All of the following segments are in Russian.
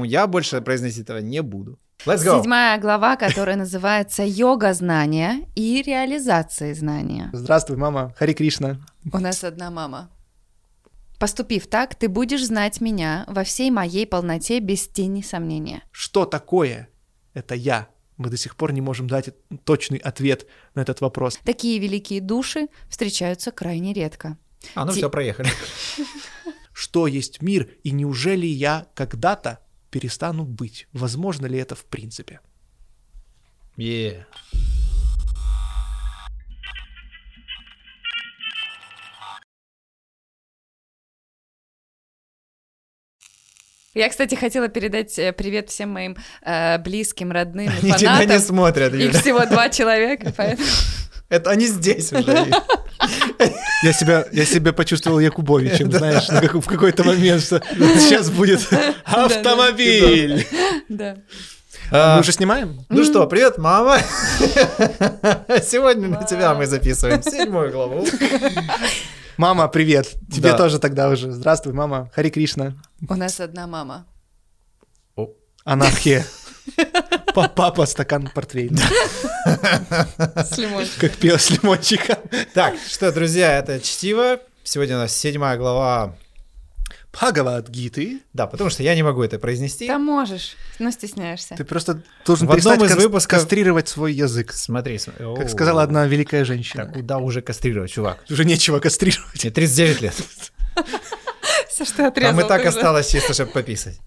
Я больше произносить этого не буду. Let's go. Седьмая глава, которая называется «Йога знания и реализация знания». Здравствуй, мама. Хари Кришна. У нас одна мама. Поступив так, ты будешь знать меня во всей моей полноте без тени сомнения. Что такое это я? Мы до сих пор не можем дать точный ответ на этот вопрос. Такие великие души встречаются крайне редко. А, ну Ти- все, проехали. Что есть мир, и неужели я когда-то перестану быть? Возможно ли это в принципе? Yeah. Я, кстати, хотела передать э, привет всем моим э, близким, родным, Они тебя не фанатам. смотрят, Их Юля. всего два человека, поэтому... Это они здесь уже. Я себя, я себя почувствовал Якубовичем, знаешь, на как- в какой-то момент, что сейчас будет автомобиль. Да. А, Мы уже снимаем? Ну что, привет, мама. Сегодня на тебя мы записываем седьмую главу. Мама, привет. Тебе Да. тоже тогда уже. Здравствуй, мама. Хари Кришна. У нас одна мама. Анархия. Па- Папа, стакан портвейна. С лимончиком. Как пел с лимончиком. Так, что, друзья, это чтиво. Сегодня у нас седьмая глава. Бхагавад-гиты. Да, потому что я не могу это произнести. Там можешь, но стесняешься. Ты просто должен В одном перестать из выпусков- кастрировать свой язык. Смотри, смотри. Как сказала одна великая Да женщина. куда уже кастрировать, чувак? Уже нечего кастрировать. Мне 39 лет. Все, что отрезал. Там и так ты осталось чисто, чтобы пописать.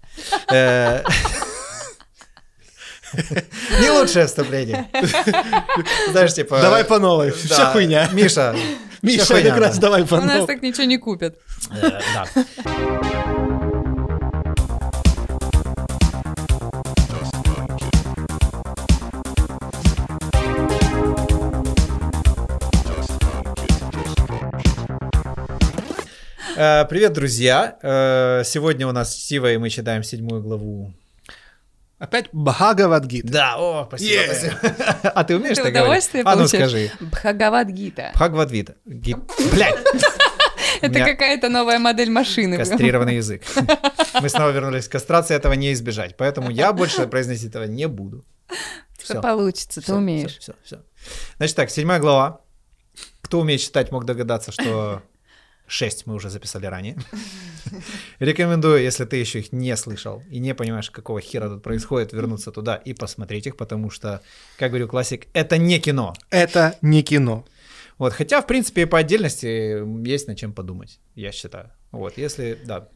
Не лучшее вступление. Знаешь, типа... Давай по новой. Вся хуйня. Миша. Миша, как раз да. давай по У нас новой. так ничего не купят. Э, Да. Э, Привет, друзья! Э, Сегодня у нас чтиво, и мы читаем седьмую главу. Опять Бхагавад-гита. Да, о, спасибо, Yeah. спасибо. А ты умеешь Ты так говорить? удовольствие А ну скажи. Бхагавад-гита. Бхагавадвита. Ги- Блядь, Это какая-то новая модель машины. кастрированный язык. Мы снова вернулись к кастрации, этого не избежать. Поэтому я больше произносить этого не буду. Все получится, ты умеешь. Все, все, Значит так, седьмая глава. Кто умеет читать, мог догадаться, что 6 мы уже записали ранее. Рекомендую, если ты еще их не слышал и не понимаешь, какого хера тут происходит, вернуться туда и посмотреть их, потому что, как говорил классик, это не кино. Это не кино. Вот, хотя, в принципе, и по отдельности есть над чем подумать, я считаю. Вот, если, да,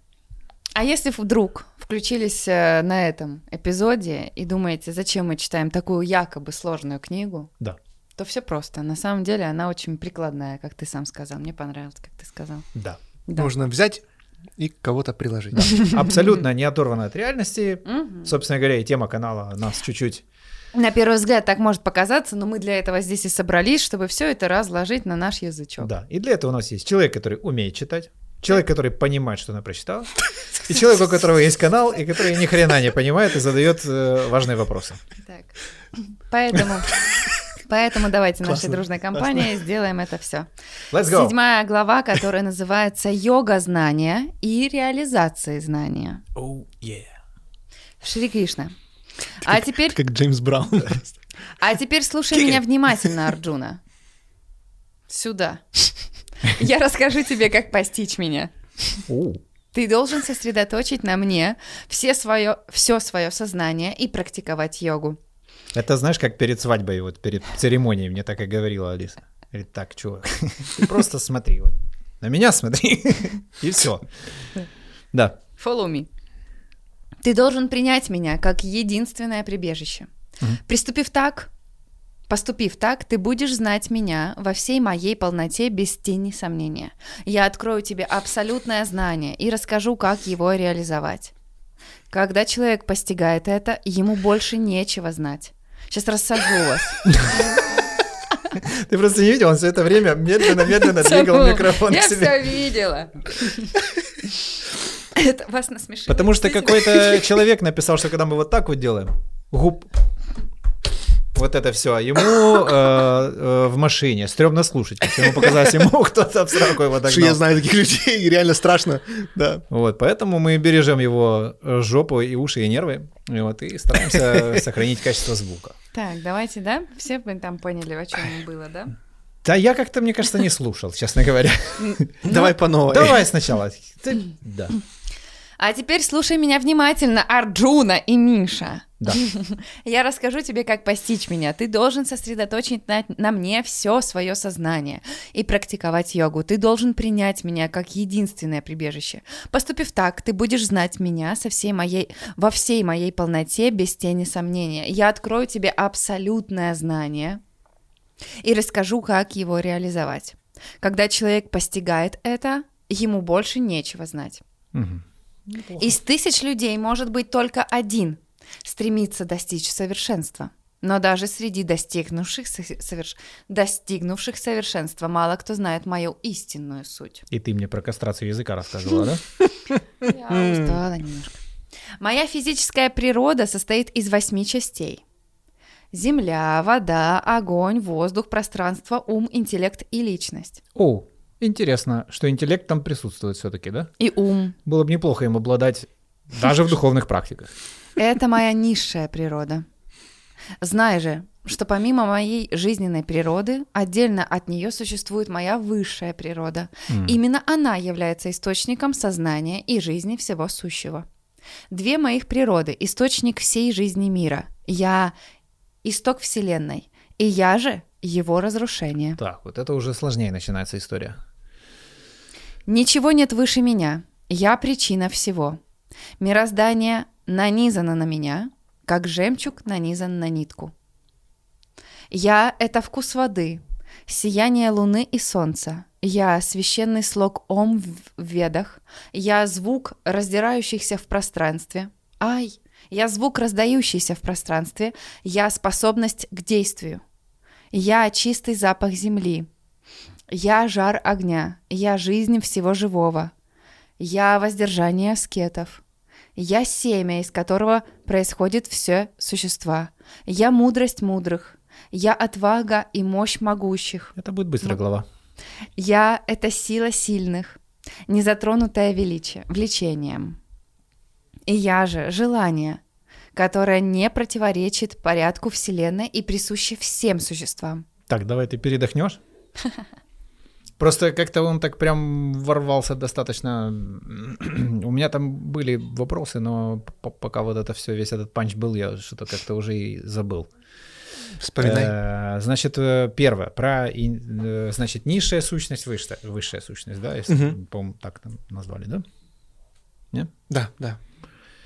А если вдруг включились э, на этом эпизоде и думаете, зачем мы читаем такую якобы сложную книгу, да, то все просто. На самом деле она очень прикладная, как ты сам сказал. Мне понравилось, как ты сказал. да. Да. Нужно взять и кого-то приложить. Абсолютно не оторвано от реальности. Собственно говоря, и тема канала нас чуть-чуть На первый взгляд так может показаться, но мы для этого здесь и собрались, чтобы все это разложить на наш язычок. Да, и для этого у нас есть человек, который умеет читать, человек, который понимает, что она прочитала, и человек, у которого есть канал, и который ни хрена не понимает и задает э, важные вопросы. Так. Поэтому, поэтому давайте нашей Классно, дружной компанией сделаем это все. Let's go! Седьмая глава, которая называется «Йога знания и реализация знания». Oh, yeah. Шри Кришна. А теперь, Как Джеймс Браун. а теперь слушай меня внимательно, Арджуна. Сюда. Я расскажу тебе, как постичь меня. Ты должен сосредоточить на мне все свое, все свое сознание и практиковать йогу. Это знаешь, как перед свадьбой, вот перед церемонией, мне так и говорила Алиса. Говорит, так, чувак, ты просто смотри, вот, на меня смотри, и все. Да. Follow me. Ты должен принять меня как единственное прибежище. Мгм. Приступив так, поступив так, ты будешь знать меня во всей моей полноте без тени сомнения. Я открою тебе абсолютное знание и расскажу, как его реализовать. Когда человек постигает это, ему больше нечего знать. Сейчас рассажу вас. Ты просто не видел, он все это время медленно-медленно двигал микрофон Я все видела. Это вас насмешило. Потому что какой-то человек написал, что когда мы вот так вот делаем, губ вот это все. Ему э, э, в машине стрёмно слушать, как ему показалось, ему кто-то в сраку его Что я догнал. знаю таких людей, и реально страшно. Да. Вот, поэтому мы бережем его э, жопу и уши и нервы, и вот, и стараемся сохранить качество звука. Так, давайте, да? Все мы там поняли, о чем было, да? Да я как-то, мне кажется, не слушал, честно говоря. Давай по новой. Давай сначала. Да, А теперь слушай меня внимательно, Арджуна и Миша. да. Я расскажу тебе, как постичь меня. Ты должен сосредоточить на, на мне все свое сознание и практиковать йогу. Ты должен принять меня как единственное прибежище. Поступив так, ты будешь знать меня со всей моей, во всей моей полноте, без тени сомнения. Я открою тебе абсолютное знание и расскажу, как его реализовать. Когда человек постигает это, ему больше нечего знать. Мгм. Из тысяч людей может быть только один стремится достичь совершенства. Но даже среди достигнувших, со- соверш- достигнувших совершенства мало кто знает мою истинную суть. И ты мне про кастрацию языка рассказывала, да? Я устала немножко. Моя физическая природа состоит из восьми частей. Земля, вода, огонь, воздух, пространство, ум, интеллект и личность. О, интересно, что интеллект там присутствует все-таки, да? И ум. Было бы неплохо им обладать даже в духовных практиках. Это моя низшая природа. Знай же, что помимо моей жизненной природы, отдельно от нее существует моя высшая природа. М. Именно она является источником сознания и жизни всего сущего. Две моих природы – источник всей жизни мира. Я – исток Вселенной, и я же – его разрушение. Так, вот это уже сложнее начинается история. Ничего нет выше меня. Я причина всего. Мироздание нанизано на меня, как жемчуг нанизан на нитку. Я — это вкус воды, сияние луны и солнца. Я — священный слог Ом в ведах. Я — звук раздирающихся в пространстве. Ай! Я — звук раздающийся в пространстве. Я — способность к действию. Я — чистый запах земли. Я — жар огня. Я — жизнь всего живого. Я — воздержание аскетов. Я — семя, из которого происходит все существа. Я — мудрость мудрых. Я — отвага и мощь могущих. Это будет быстро, Ну. глава. Я — это сила сильных, незатронутая величие, влечением. И я же — желание, которое не противоречит порядку Вселенной и присуще всем существам. Так, давай ты передохнешь. Просто как-то он так прям ворвался достаточно. У меня там были вопросы, но пока вот это все, весь этот панч был, я что-то как-то уже и забыл. Вспоминай. Э, Значит, э, первое, про, э, значит, низшая сущность, высшая, высшая сущность, да, если, Мгм. по-моему, так там назвали, да? Да, да.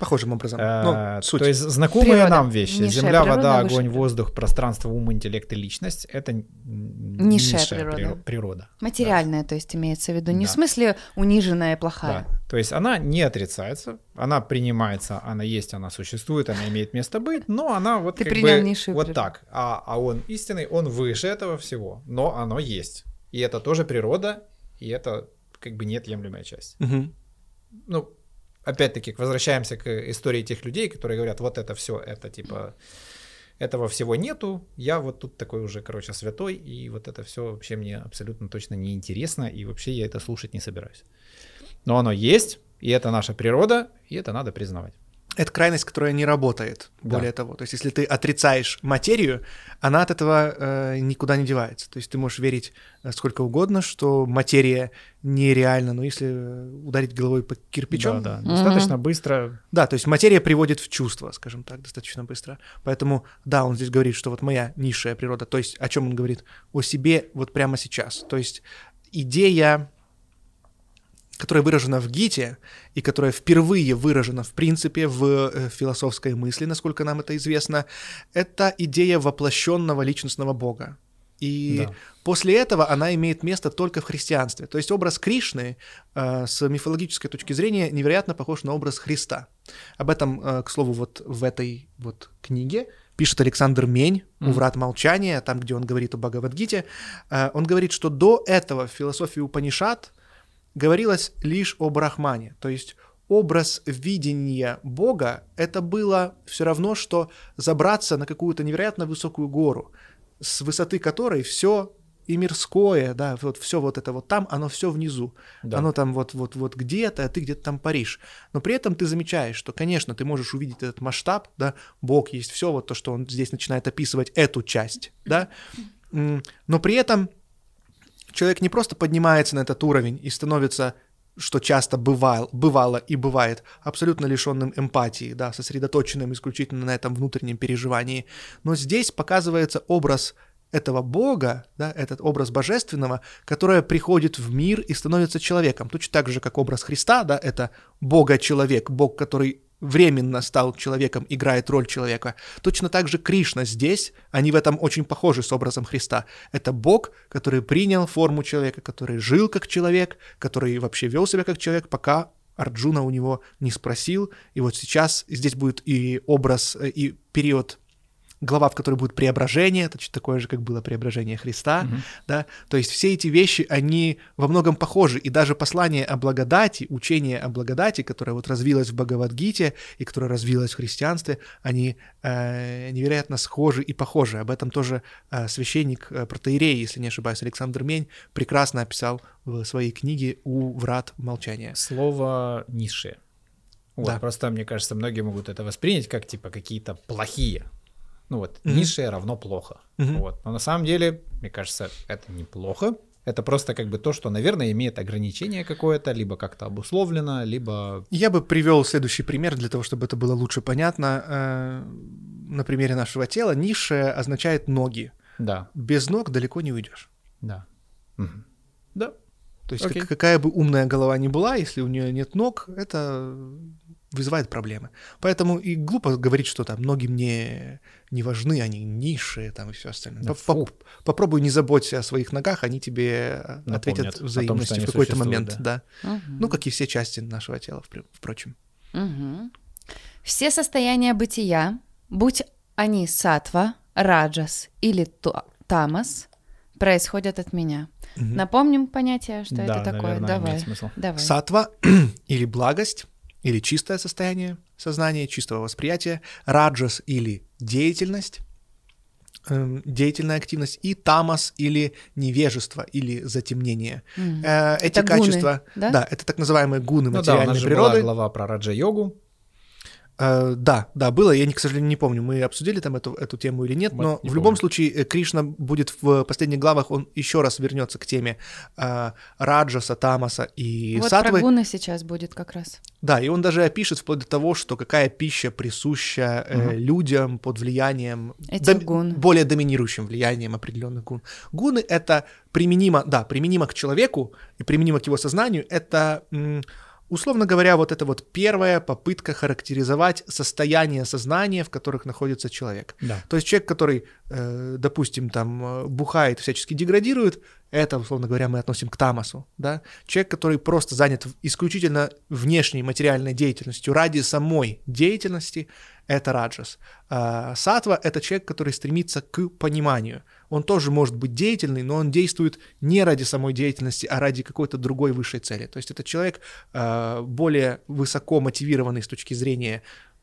Похожим образом. Э, Ну, суть. То есть знакомые Природа. нам вещи. Низшая Земля, природа, вода, огонь, природа. воздух, пространство, ум, интеллект и личность — это Низшая низшая природа. приро- природа. Материальная, то есть имеется в виду, не Да. в смысле униженная и плохая. Да. То есть она не отрицается, она принимается, она есть, она существует, она имеет место быть, но она вот Ты как принял бы низшую вот природу. так. А, а он истинный, он выше этого всего, но оно есть. И это тоже природа, и это как бы неотъемлемая часть. Мгм. Ну, опять-таки, возвращаемся к истории тех людей, которые говорят, вот это все, это типа, этого всего нету, я вот тут такой уже, короче, святой, и вот это все вообще мне абсолютно точно не интересно, и вообще я это слушать не собираюсь. Но оно есть, и это наша природа, и это надо признавать. Это крайность, которая не работает, Да. более того. То есть, если ты отрицаешь материю, она от этого э, никуда не девается. То есть, ты можешь верить э, сколько угодно, что материя нереальна, но если э, ударить головой по кирпичом, Да, да, достаточно быстро. Да, то есть материя приводит в чувство, скажем так, достаточно быстро. Поэтому, да, он здесь говорит, что вот моя низшая природа, то есть о чем он говорит? О себе вот прямо сейчас. То есть идея, которая выражена в Гите и которая впервые выражена, в принципе, в э, философской мысли, насколько нам это известно, это идея воплощенного личностного Бога. И Да. после этого она имеет место только в христианстве. То есть образ Кришны э, с мифологической точки зрения невероятно похож на образ Христа. Об этом, э, к слову, вот в этой вот книге пишет Александр Мень у Мгм. «Врат молчания», там, где он говорит о Бхагавадгите. Э, он говорит, что до этого в философии Упанишат говорилось лишь о Брахмане, то есть образ видения Бога, это было все равно, что забраться на какую-то невероятно высокую гору, с высоты которой все и мирское, да, вот все вот это вот там, оно все внизу. Да. Оно там вот, вот, вот где-то, а ты где-то там паришь. Но при этом ты замечаешь, что, конечно, ты можешь увидеть этот масштаб, да, Бог есть все, вот то, что он здесь начинает описывать эту часть, да, но при этом человек не просто поднимается на этот уровень и становится что часто бывал, бывало и бывает, абсолютно лишенным эмпатии, да, сосредоточенным исключительно на этом внутреннем переживании. Но здесь показывается образ этого Бога, да, этот образ божественного, которое приходит в мир и становится человеком. Точно так же, как образ Христа, да, это Бога-человек, Бог, который временно стал человеком, играет роль человека. Точно так же Кришна здесь, они в этом очень похожи с образом Христа. Это Бог, который принял форму человека, который жил как человек, который вообще вел себя как человек, пока Арджуна у него не спросил. И вот сейчас здесь будет и образ, э, и период глава, в которой будет преображение, точно такое же, как было преображение Христа, Мгм. да, то есть все эти вещи, они во многом похожи, и даже послание о благодати, учение о благодати, которое вот развилось в Бхагавадгите и которое развилось в христианстве, они э, невероятно схожи и похожи. Об этом тоже э, священник э, протеерей, если не ошибаюсь, Александр Мень прекрасно описал в своей книге «У врат молчания». Слово низшее. Вот, Да. Просто, мне кажется, многие могут это воспринять как типа какие-то плохие. Ну вот, Мгм. низшее равно плохо. Мгм. Вот. Но на самом деле, мне кажется, это неплохо. Это просто как бы то, что, наверное, имеет ограничение какое-то, либо как-то обусловлено, либо... Я бы привел следующий пример для того, чтобы это было лучше понятно. Э, На примере нашего тела низшее означает ноги. Да, Без ног далеко не уйдешь. да. Мгм. Да. То есть как- какая бы умная голова ни была, если у нее нет ног, это вызывает проблемы. Поэтому и глупо говорить, что там ноги мне не важны, они низшие там и все остальное. Да Поп-. Попробуй не заботься о своих ногах, они тебе Напомнят ответят том, взаимностью они в какой-то момент. да. Да. Мгм. Ну, как и все части нашего тела, впр- впрочем. Мгм. Все состояния бытия, будь они сатва, раджас или тамас, происходят от меня. Мгм. Напомним понятие, что да, это такое. наверное, Давай. Давай. Сатва или благость, или чистое состояние сознания, чистого восприятия, раджас или деятельность, эм, деятельная активность, и тамас или невежество, или затемнение. Э, Эти Это гуны, качества, да? это так называемые гуны Ну да, у материальной нас же природы. была глава про раджа-йогу. Э, да, да, было. Я, не, к сожалению, не помню, мы обсудили там эту, эту тему или нет, Вот но не в любом помню. случае э, Кришна будет в последних главах, он еще раз вернется к теме э, Раджаса, Тамаса и вот Сатвы. про гуны сейчас будет как раз. Да, и он даже опишет вплоть до того, что какая пища присуща э, Мгм. людям под влиянием, Этих гун. более доминирующим влиянием определенных гун. Гуны это применимо, да, применимо к человеку и применимо к его сознанию. Это, м, условно говоря, вот это вот первая попытка характеризовать состояние сознания, в которых находится человек. Да. То есть человек, который, э, допустим, там э, бухает, всячески деградирует, это, условно говоря, мы относим к тамасу, да. Человек, который просто занят исключительно внешней материальной деятельностью ради самой деятельности, это раджас. А сатва — это человек, который стремится к пониманию. Он тоже может быть деятельный, но он действует не ради самой деятельности, а ради какой-то другой высшей цели. То есть это человек э, более высоко мотивированный с точки зрения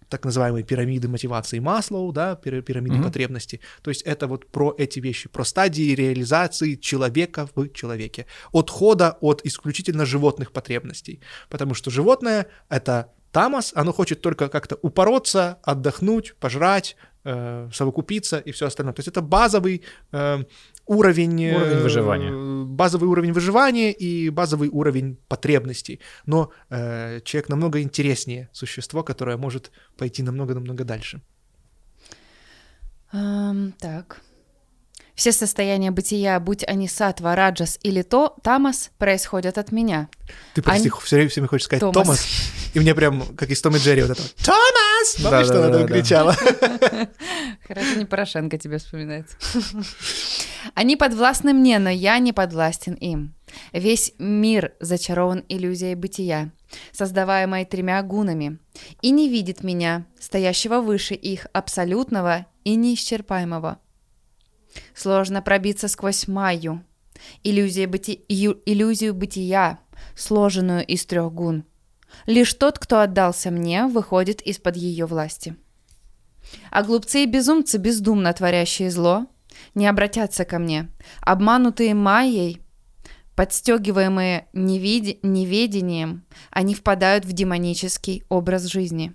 так называемой пирамиды мотивации Маслоу, да, пира- пирамиды Мгм. потребностей. То есть это вот про эти вещи, про стадии реализации человека в человеке. Отхода от исключительно животных потребностей. Потому что животное — это тамас, оно хочет только как-то упороться, отдохнуть, пожрать, э, совокупиться и все остальное. То есть это базовый э, уровень, э, Уровень выживания. базовый уровень выживания и базовый уровень потребностей. Но э, человек намного интереснее существо, которое может пойти намного-намного дальше. Ам, так. Все состояния бытия, будь они сатва, раджас или то, тамас, происходят от меня. Ты почти Ань- все время, все время хочешь сказать Томас. Томас. и мне прям, как из Том и Джерри, вот это Томас! Помнишь, что она там Да-да-да-да. кричала? Хорошо, не Порошенко тебе вспоминается. Они подвластны мне, но я не подвластен им. Весь мир зачарован иллюзией бытия, создаваемой тремя гунами, и не видит меня, стоящего выше их, абсолютного и неисчерпаемого. Сложно пробиться сквозь майю, иллюзия быти... иллюзию бытия, сложенную из трех гун. Лишь тот, кто отдался мне, выходит из-под ее власти. А глупцы и безумцы, бездумно творящие зло, не обратятся ко мне. Обманутые Майей, подстегиваемые невид... неведением, они впадают в демонический образ жизни.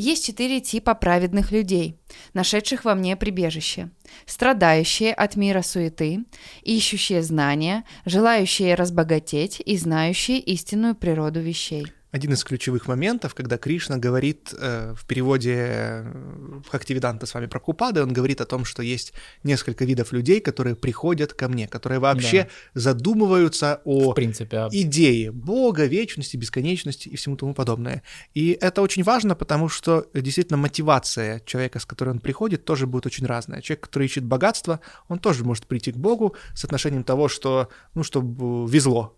Есть четыре типа праведных людей, нашедших во мне прибежище. Страдающие от мира суеты, ищущие знания, желающие разбогатеть и знающие истинную природу вещей один из ключевых моментов, когда Кришна говорит э, в переводе э, Хактивиданта с вами про Купады, он говорит о том, что есть несколько видов людей, которые приходят ко мне, которые вообще да. задумываются о в принципе, а... идее Бога, вечности, бесконечности и всему тому подобное. И это очень важно, потому что действительно мотивация человека, с которой он приходит, тоже будет очень разная. Человек, который ищет богатство, он тоже может прийти к Богу с отношением того, что, ну, чтобы везло,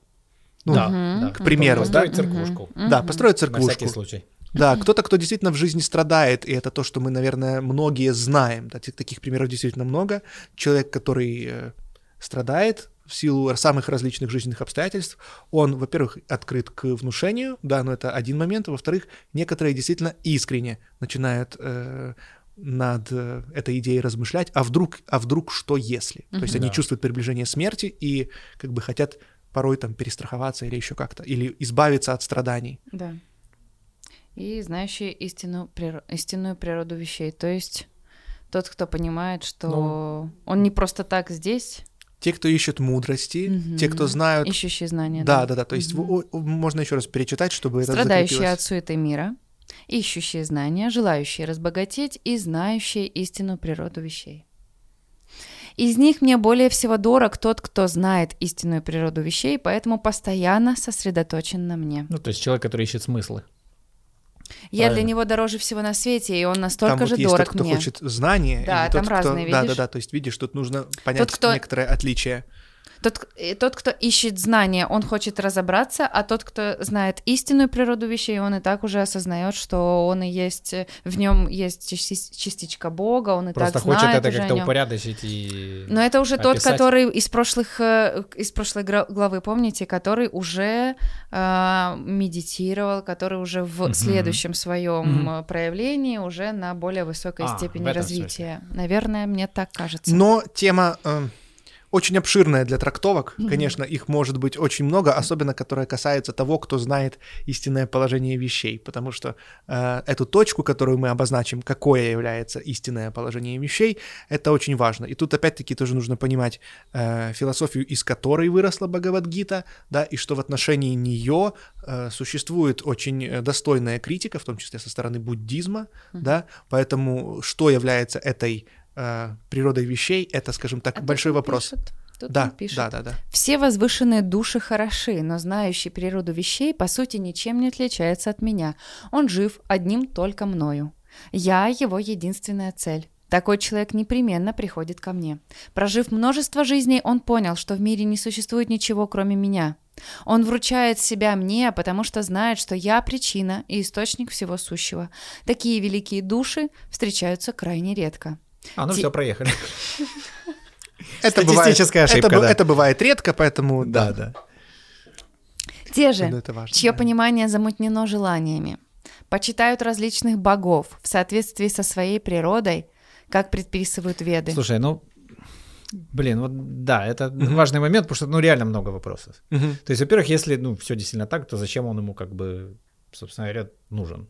ну, да, да, к примеру. Построить церквушку. Да, построить церквушку. На всякий случай. Да, кто-то, кто действительно в жизни страдает, и это то, что мы, наверное, многие знаем. Да, таких примеров действительно много. Человек, который э, страдает в силу самых различных жизненных обстоятельств, он, во-первых, открыт к внушению, да, но это один момент, а во-вторых, некоторые действительно искренне начинают э, над э, этой идеей размышлять, а вдруг, а вдруг что если? Mm-hmm. То есть они да. чувствуют приближение смерти и как бы хотят порой там перестраховаться или еще как-то, или избавиться от страданий. Да. И знающие истину, истинную природу вещей. То есть тот, кто понимает, что ну, он не просто так здесь. Те, кто ищет мудрости, угу. те, кто знают... Ищущие знания. Да, да, да. да. То есть угу. можно еще раз перечитать, чтобы это Страдающие от суеты мира, ищущие знания, желающие разбогатеть и знающие истину природу вещей. Из них мне более всего дорог тот, кто знает истинную природу вещей, поэтому постоянно сосредоточен на мне. Ну, то есть человек, который ищет смыслы. Я Правильно. для него дороже всего на свете, и он настолько там же вот есть дорог тот, кто мне. хочет знания. Да, там тот, разные, кто... видишь? Да, да, да, то есть видишь, тут нужно понять тот, кто... некоторое отличие. Тот, тот, кто ищет знания, он хочет разобраться, а тот, кто знает истинную природу вещей, он и так уже осознает, что он и есть, в нем есть частичка Бога, он и Просто так знает хочет это как-то упорядочить и Но это уже описать. тот, который из прошлых, э, из прошлой главы, помните, который уже э, медитировал, который уже в угу. следующем своем угу. проявлении уже на более высокой а, степени развития. Смысле. Наверное, мне так кажется. Но тема... Э очень обширная для трактовок. Mm-hmm. Конечно, их может быть очень много, особенно которая касается того, кто знает истинное положение вещей, потому что э, эту точку, которую мы обозначим, какое является истинное положение вещей, это очень важно. И тут опять-таки тоже нужно понимать э, философию, из которой выросла Бхагавадгита, да, и что в отношении нее э, существует очень достойная критика, в том числе со стороны буддизма, mm-hmm. да, поэтому что является этой э, природой вещей, это, скажем так, а большой вопрос. Пишет. Тут да, пишет. да, да, да. Все возвышенные души хороши, но знающий природу вещей, по сути, ничем не отличается от меня. Он жив одним только мною. Я его единственная цель. Такой человек непременно приходит ко мне. Прожив множество жизней, он понял, что в мире не существует ничего, кроме меня. Он вручает себя мне, потому что знает, что я причина и источник всего сущего. Такие великие души встречаются крайне редко. А, ну Ди... все, проехали. Это Статистическая бывает, ошибка, это, да. это бывает редко, поэтому да, да. Те же, ну, важно, чье да. понимание замутнено желаниями, почитают различных богов в соответствии со своей природой, как предписывают веды. Слушай, ну, блин, вот да, это mm-hmm. важный момент, потому что, ну, реально много вопросов. Mm-hmm. То есть, во-первых, если, ну, все действительно так, то зачем он ему, как бы, собственно говоря, нужен?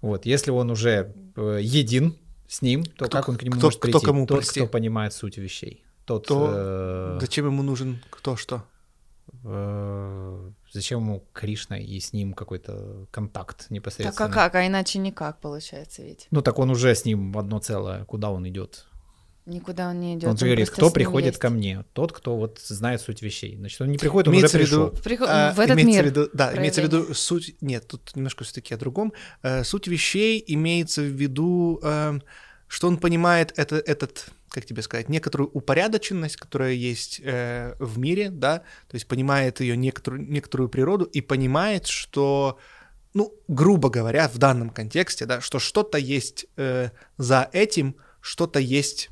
Вот, если он уже э, един с ним, то кто, как он к нему кто, может прийти? Кто кому Тот, прости? кто понимает суть вещей. Тот, то э, зачем ему нужен кто что? Э, зачем ему Кришна и с ним какой-то контакт непосредственно? Так а как? А иначе никак получается ведь. Ну так он уже с ним одно целое. Куда он идет? Никуда он не идет. Он, он говорит, кто приходит есть. ко мне? Тот, кто вот знает суть вещей. Значит, он не приходит, он имеется уже пришел. пришел. Приход... А, в этот имеется мир. В виду, да, проявление. имеется в виду суть... Нет, тут немножко все-таки о другом. Э, суть вещей имеется в виду, э, что он понимает это, этот как тебе сказать, некоторую упорядоченность, которая есть э, в мире, да, то есть понимает ее некоторую, некоторую природу и понимает, что, ну, грубо говоря, в данном контексте, да, что что-то есть э, за этим, что-то есть,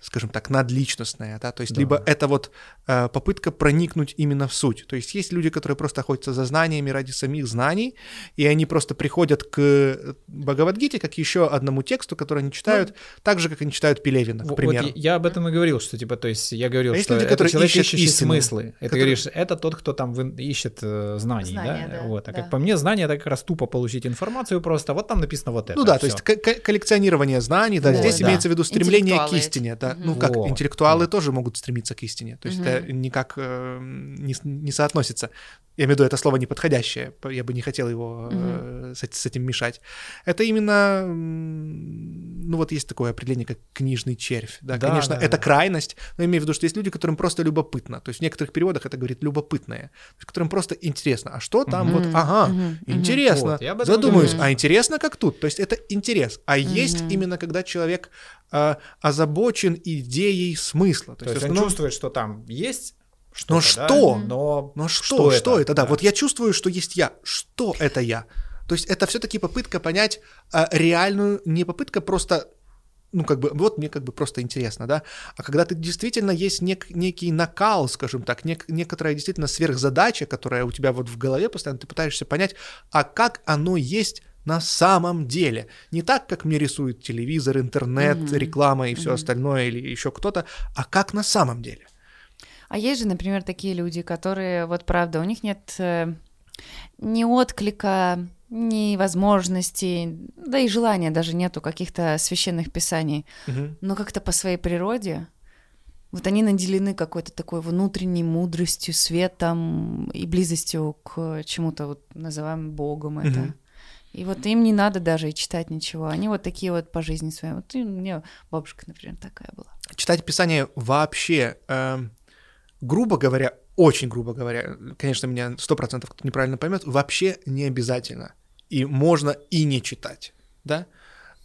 скажем так, надличностное, да, то есть Да. либо это вот попытка проникнуть именно в суть. То есть есть люди, которые просто охотятся за знаниями ради самих знаний, и они просто приходят к Бхагавадгите как еще одному тексту, который они читают, ну, так же, как они читают Пелевина, к примеру. Вот я об этом и говорил, что типа, то есть я говорил, а что люди, это которые человек, ищущий истину, смыслы. Это которые... говоришь, это тот, кто там ищет э, знаний, знания, да? да? Вот. А да. как по мне, знания это как раз тупо получить информацию просто. Вот там написано вот это. Ну да, то есть коллекционирование знаний, да, вот, здесь да. имеется в виду стремление к истине, да. Угу. Ну как, вот. интеллектуалы да. тоже могут стремиться к истине. То есть угу. это никак э, не, не соотносится. Я имею в виду, это слово неподходящее, я бы не хотел его угу. э, с, с этим мешать. Это именно, ну вот есть такое определение, как книжный червь. Да, да конечно, да, это да. крайность, но я имею в виду, что есть люди, которым просто любопытно. То есть в некоторых переводах это говорит любопытное, которым просто интересно. А что там угу. вот, ага, угу. интересно. Вот, Задумаюсь, думаю. а интересно как тут? То есть это интерес. А угу. есть именно когда человек э, озабочен идеей смысла. То, То есть, есть он чувствует, что там есть что но что? Да? Но, но что? Что, что это? это? Да. да, вот я чувствую, что есть я. Что это я? То есть это все-таки попытка понять а, реальную, не попытка просто ну, как бы, вот мне как бы просто интересно, да, а когда ты действительно есть нек, некий накал, скажем так, нек, некоторая действительно сверхзадача, которая у тебя вот в голове постоянно, ты пытаешься понять, а как оно есть на самом деле. Не так, как мне рисует телевизор, интернет, mm-hmm. реклама и все mm-hmm. остальное, или еще кто-то, а как на самом деле. А есть же, например, такие люди, которые, вот правда, у них нет э, ни отклика, ни возможностей, да и желания даже нету каких-то священных писаний, угу. но как-то по своей природе вот они наделены какой-то такой внутренней мудростью, светом и близостью к чему-то, вот называем Богом это. Угу. И вот им не надо даже и читать ничего. Они вот такие вот по жизни своей. Вот у меня бабушка, например, такая была. Читать Писание вообще э, грубо говоря, очень грубо говоря, конечно, меня сто процентов кто неправильно поймет, вообще не обязательно. И можно и не читать, да?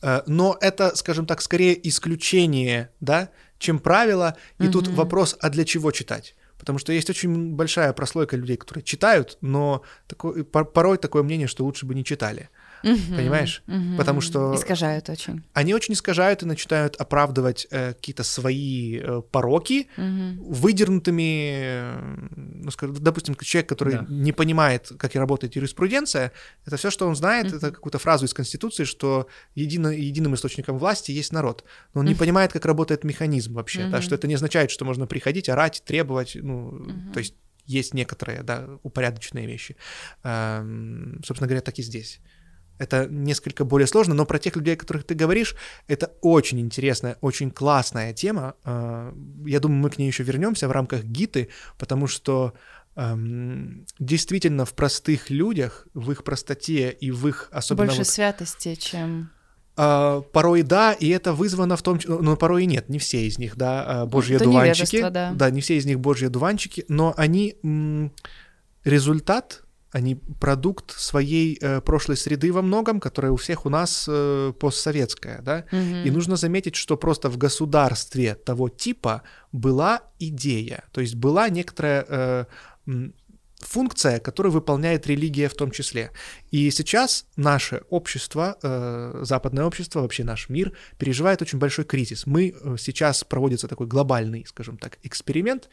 Э, но это, скажем так, скорее исключение, да, чем правило. И mm-hmm. тут вопрос, а для чего читать? Потому что есть очень большая прослойка людей, которые читают, но такой, порой такое мнение, что лучше бы не читали. Угу, Понимаешь? Угу. Потому что... Искажают очень. Они очень искажают и начинают оправдывать э, какие-то свои э, пороки угу. выдернутыми, э, ну, скажем, допустим, человек, который да. не понимает, как работает юриспруденция, это все, что он знает, угу. это какую-то фразу из Конституции, что едино, единым источником власти есть народ. Но он не понимает, как работает механизм вообще, угу. да, что это не означает, что можно приходить, орать, требовать, ну, угу. то есть есть некоторые, да, упорядоченные вещи. Эм, собственно говоря, так и здесь. Это несколько более сложно, но про тех людей, о которых ты говоришь, это очень интересная, очень классная тема. А, я думаю, мы к ней еще вернемся в рамках гиты, потому что эм, действительно в простых людях, в их простоте и в их особенно... Больше вот, святости, чем... Uh, порой да, и это вызвано в том, но порой и нет, не все из них, да, божьи это дуванчики, да. да, не все из них божьи дуванчики, но они результат они продукт своей э, прошлой среды во многом, которая у всех у нас э, постсоветская, да. Mm-hmm. И нужно заметить, что просто в государстве того типа была идея, то есть была некоторая э, функция, которую выполняет религия в том числе. И сейчас наше общество, э, западное общество, вообще наш мир переживает очень большой кризис. Мы э, сейчас проводится такой глобальный, скажем так, эксперимент,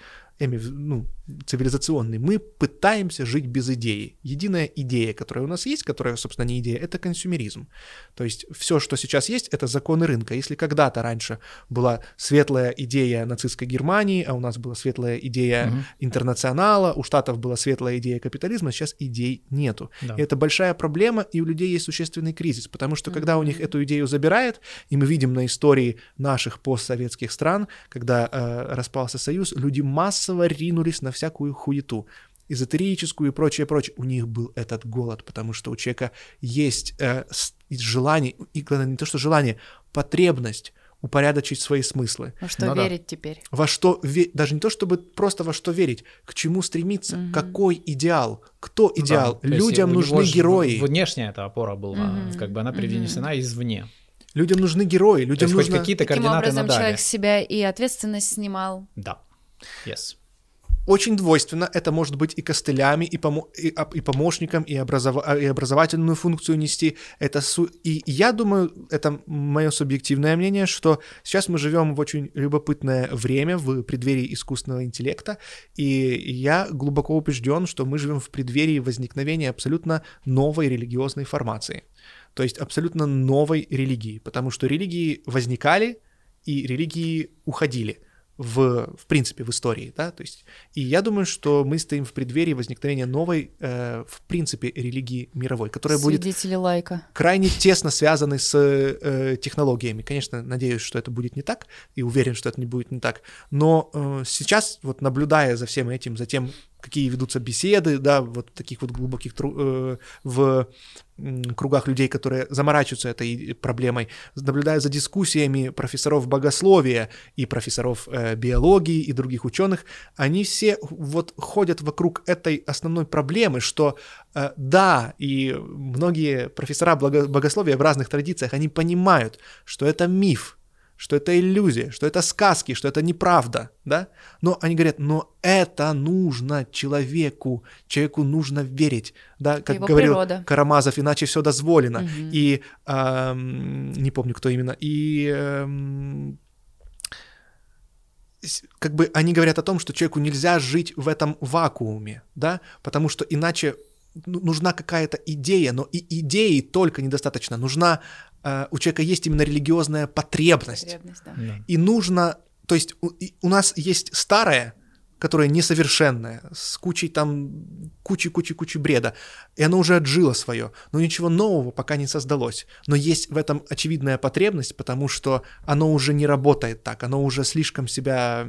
ну, цивилизационный, мы пытаемся жить без идеи. Единая идея, которая у нас есть, которая, собственно, не идея, это консюмеризм. То есть все, что сейчас есть, это законы рынка. Если когда-то раньше была светлая идея нацистской Германии, а у нас была светлая идея угу. интернационала, у Штатов была светлая идея капитализма, сейчас идей нету. Да. И это большая проблема, и у людей есть существенный кризис, потому что когда у них эту идею забирает, и мы видим на истории наших постсоветских стран, когда э, распался Союз, люди массово ринулись на всякую хуету эзотерическую и прочее, прочее. У них был этот голод, потому что у человека есть э, желание, и главное, не то, что желание, потребность упорядочить свои смыслы. Во что ну, верить да. теперь? Во что ве... даже не то, чтобы просто во что верить, к чему стремиться, угу. какой идеал, кто идеал. Да, Людям нужны герои. Внешняя эта опора была, угу. как бы она привнесена угу. извне. Людям нужны герои, людям нужно... хоть какие-то Таким координаты образом надали. человек с себя и ответственность снимал. Да. Yes. Очень двойственно. Это может быть и костылями, и, помо- и, и помощником, и, образова- и образовательную функцию нести. Это су- и я думаю, это мое субъективное мнение, что сейчас мы живем в очень любопытное время в преддверии искусственного интеллекта, и я глубоко убежден, что мы живем в преддверии возникновения абсолютно новой религиозной формации. То есть абсолютно новой религии, потому что религии возникали, и религии уходили в, в принципе, в истории, да, то есть, и я думаю, что мы стоим в преддверии возникновения новой, э, в принципе, религии мировой, которая будет лайка. крайне тесно связаны с э, технологиями. Конечно, надеюсь, что это будет не так, и уверен, что это не будет не так. Но э, сейчас, вот наблюдая за всем этим, за тем, какие ведутся беседы, да, вот таких вот глубоких э, в кругах людей, которые заморачиваются этой проблемой, наблюдая за дискуссиями профессоров богословия и профессоров э, биологии и других ученых, они все вот ходят вокруг этой основной проблемы, что э, да, и многие профессора богословия в разных традициях, они понимают, что это миф, что это иллюзия, что это сказки, что это неправда, да? Но они говорят, но это нужно человеку, человеку нужно верить, да, как его говорил природа. Карамазов, иначе все дозволено. Мгм. И ам, не помню, кто именно. И с- как бы они говорят о том, что человеку нельзя жить в этом вакууме, да, потому что иначе ну, нужна какая-то идея, но и идеи только недостаточно. Нужна э, у человека есть именно религиозная потребность. Потребность, да. Да. И нужно, то есть у, у нас есть старое, которое несовершенное, с кучей там, кучей-кучей-кучей бреда, и оно уже отжило свое, но ничего нового пока не создалось. Но есть в этом очевидная потребность, потому что оно уже не работает так, оно уже слишком себя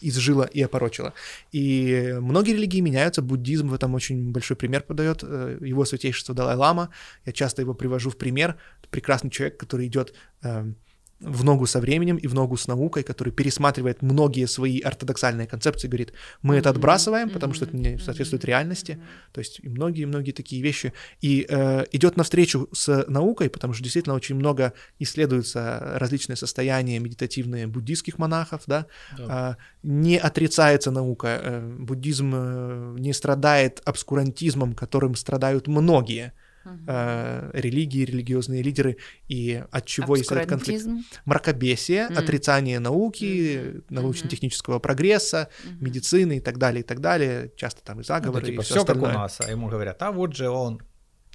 изжило и опорочило. И многие религии меняются, буддизм в этом очень большой пример подает, э, его святейшество Далай-Лама, я часто его привожу в пример, прекрасный человек, который идет эм, в ногу со временем и в ногу с наукой, который пересматривает многие свои ортодоксальные концепции, говорит, мы это отбрасываем, потому что это не соответствует реальности, то есть и многие-многие такие вещи, и э, идет навстречу с наукой, потому что действительно очень много исследуются различные состояния медитативные буддийских монахов, да, Да. а, не отрицается наука, э, буддизм э, не страдает обскурантизмом, которым страдают многие Э, религии, религиозные лидеры, и от чего есть этот конфликт мракобесие, Мгм. отрицание науки, Мгм. научно-технического прогресса, Мгм. медицины и так далее, и так далее. Часто там и Ну, заговоры, да, типа, и все все как у нас, а ему говорят, а вот же он,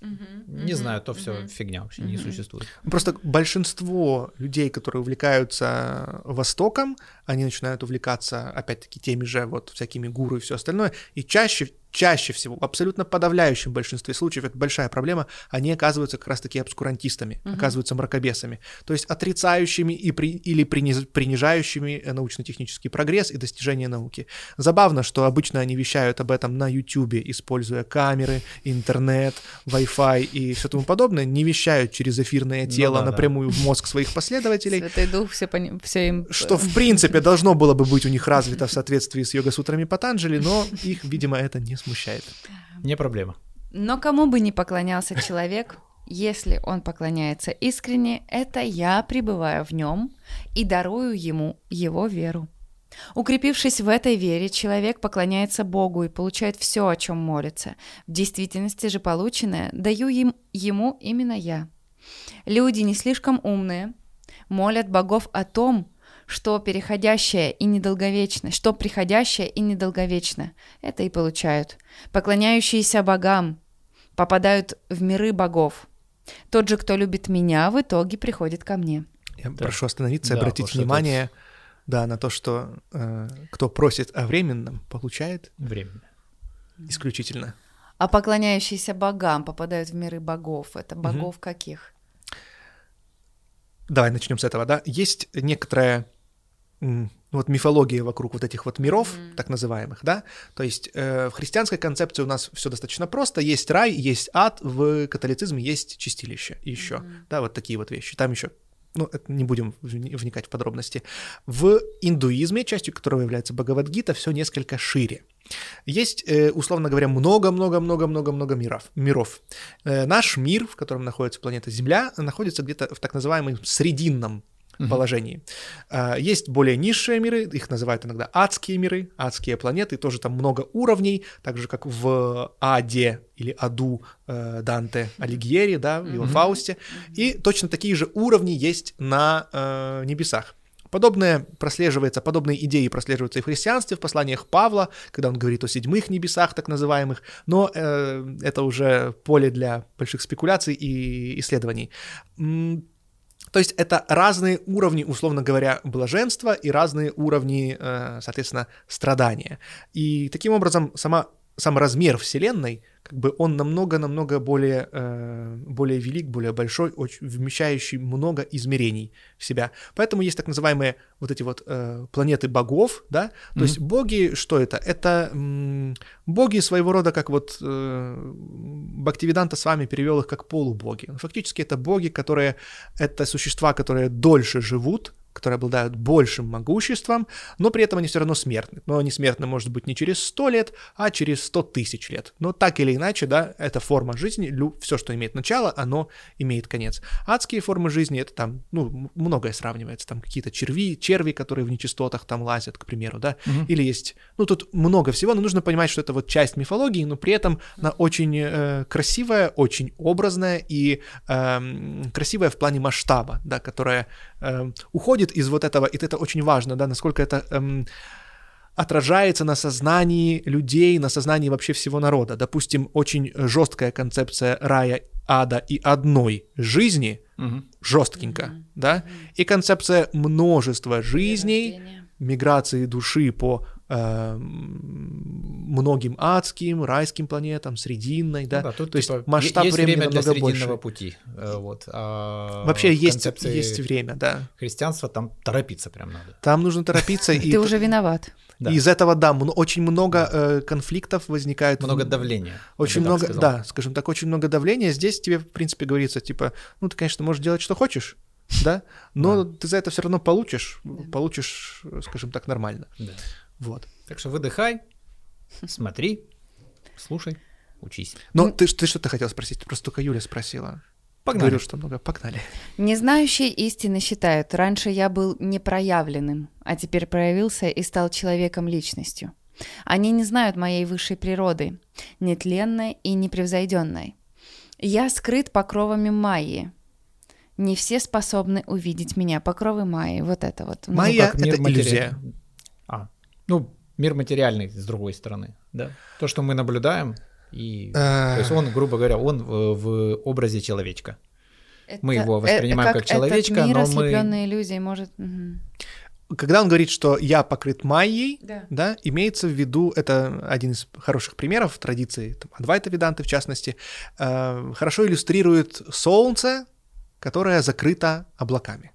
Мгм. не знаю, то все Мгм. фигня вообще не существует. Просто большинство людей, которые увлекаются Востоком, они начинают увлекаться, опять-таки, теми же вот всякими гуру и все остальное, и чаще чаще всего, в абсолютно подавляющем большинстве случаев, это большая проблема, они оказываются как раз-таки обскурантистами, Мгм. оказываются мракобесами, то есть отрицающими и при, или приниз- принижающими э, научно-технический прогресс и достижения науки. Забавно, что обычно они вещают об этом на YouTube, используя камеры, интернет, Wi-Fi и все тому подобное, не вещают через эфирное Ну тело да, да. напрямую в мозг своих последователей, Святой Дух все, пони... все им... что в принципе должно было бы быть у них развито в соответствии с йога-сутрами Патанджали, но их, видимо, это не смущает. Не проблема. Но кому бы ни поклонялся человек, если он поклоняется искренне, это я пребываю в нем и дарую ему его веру. Укрепившись в этой вере, человек поклоняется Богу и получает все, о чем молится. В действительности же полученное даю им, ему именно я. Люди не слишком умные молят богов о том, что переходящее и недолговечно, что приходящее и недолговечно. Это и получают. Поклоняющиеся богам попадают в миры богов. Тот же, кто любит меня, в итоге приходит ко мне. Я Да. прошу остановиться и Да, обратить внимание да, на то, что э, кто просит о временном, получает Временно. исключительно. А поклоняющиеся богам попадают в миры богов. Это богов каких? Давай начнем с этого, да. Есть некоторая вот мифология вокруг вот этих вот миров, Мгм. так называемых, да. То есть э, в христианской концепции у нас все достаточно просто. Есть рай, есть ад, в католицизме есть чистилище еще, Мгм. да, вот такие вот вещи. Там еще ну, это не будем вни- вникать в подробности. В индуизме, частью которого является Бхагавадгита, все несколько шире. Есть, э, условно говоря, много-много-много-много-много миров. миров. Э, Наш мир, в котором находится планета Земля, находится где-то в так называемом срединном положении. А, Есть более низшие миры, их называют иногда адские миры, адские планеты, тоже там много уровней, так же как в Аде или Аду э, Данте Алигьери, да, в его Фаусте. И точно такие же уровни есть на э, небесах. Подобное прослеживается, подобные идеи прослеживаются и в христианстве, в посланиях Павла, когда он говорит о седьмых небесах, так называемых, но э, это уже поле для больших спекуляций и исследований. То есть это разные уровни, условно говоря, блаженства и разные уровни, э, соответственно, страдания. И таким образом сама, сам размер Вселенной, как бы он намного-намного более, э, более велик, более большой, очень, вмещающий много измерений в себя. Поэтому есть так называемые вот эти вот э, планеты богов, да, то есть боги, что это? Это м, боги своего рода, как вот э, Бхактивиданта с вами перевел их как полубоги. Фактически это боги, которые, это существа, которые дольше живут, которые обладают большим могуществом, но при этом они все равно смертны. Но они смертны, может быть, не через 100 лет, а через 100 тысяч лет. Но так или иначе, да, это форма жизни, все, что имеет начало, оно имеет конец. Адские формы жизни, это там, ну, многое сравнивается, там какие-то черви, черви, которые в нечистотах там лазят, к примеру, да, или есть, ну, тут много всего, но нужно понимать, что это вот часть мифологии, но при этом она очень э, красивая, очень образная и эм, красивая в плане масштаба, да, которая эм, уходит из вот этого, и это очень важно, да, насколько это эм, отражается на сознании людей, на сознании вообще всего народа. Допустим, очень жесткая концепция рая, ада и одной жизни, Мгм. жесткенько, да, и концепция множества жизней, миграции души по э, м, многим адским, райским планетам, срединной, да, Ну да, тут то есть типа, масштаб есть времени время для намного срединного больше. пути. э, Вот. а Вообще есть, есть время, да. Христианства там торопиться прям надо. Там нужно торопиться, и Ты уже виноват. Да. и из этого, да, очень много э, конфликтов возникает. Много давления. Очень много, да, скажем так, очень много давления. Здесь тебе, в принципе, говорится, типа, ну, ты, конечно, можешь делать, что хочешь, да, но ты за это все равно получишь, получишь, скажем так, нормально. Да. Вот. Так что выдыхай, смотри, слушай, учись. Но ты, ты что-то хотел спросить? Просто только Юля спросила. Погнали. Говорю, что много. Погнали. Незнающие истины считают, раньше я был непроявленным, а теперь проявился и стал человеком-личностью. Они не знают моей высшей природы, нетленной и непревзойденной. Я скрыт покровами Майи. Не все способны увидеть меня. Покровы Майи, вот это вот. Ну, Майя как мир это матери- иллюзия. Ну, мир материальный с другой стороны, да. То, что мы наблюдаем, и... Э. То есть он, грубо говоря, он в, в образе человечка. это- мы его воспринимаем э, как этот человечка, мир, но мы- иллюзией, может... мгм. Когда он говорит, что я покрыт майей, Да. да, имеется в виду, это один из хороших примеров традиции там, Адвайта Веданты, в частности, э, хорошо иллюстрирует солнце, которое закрыто облаками.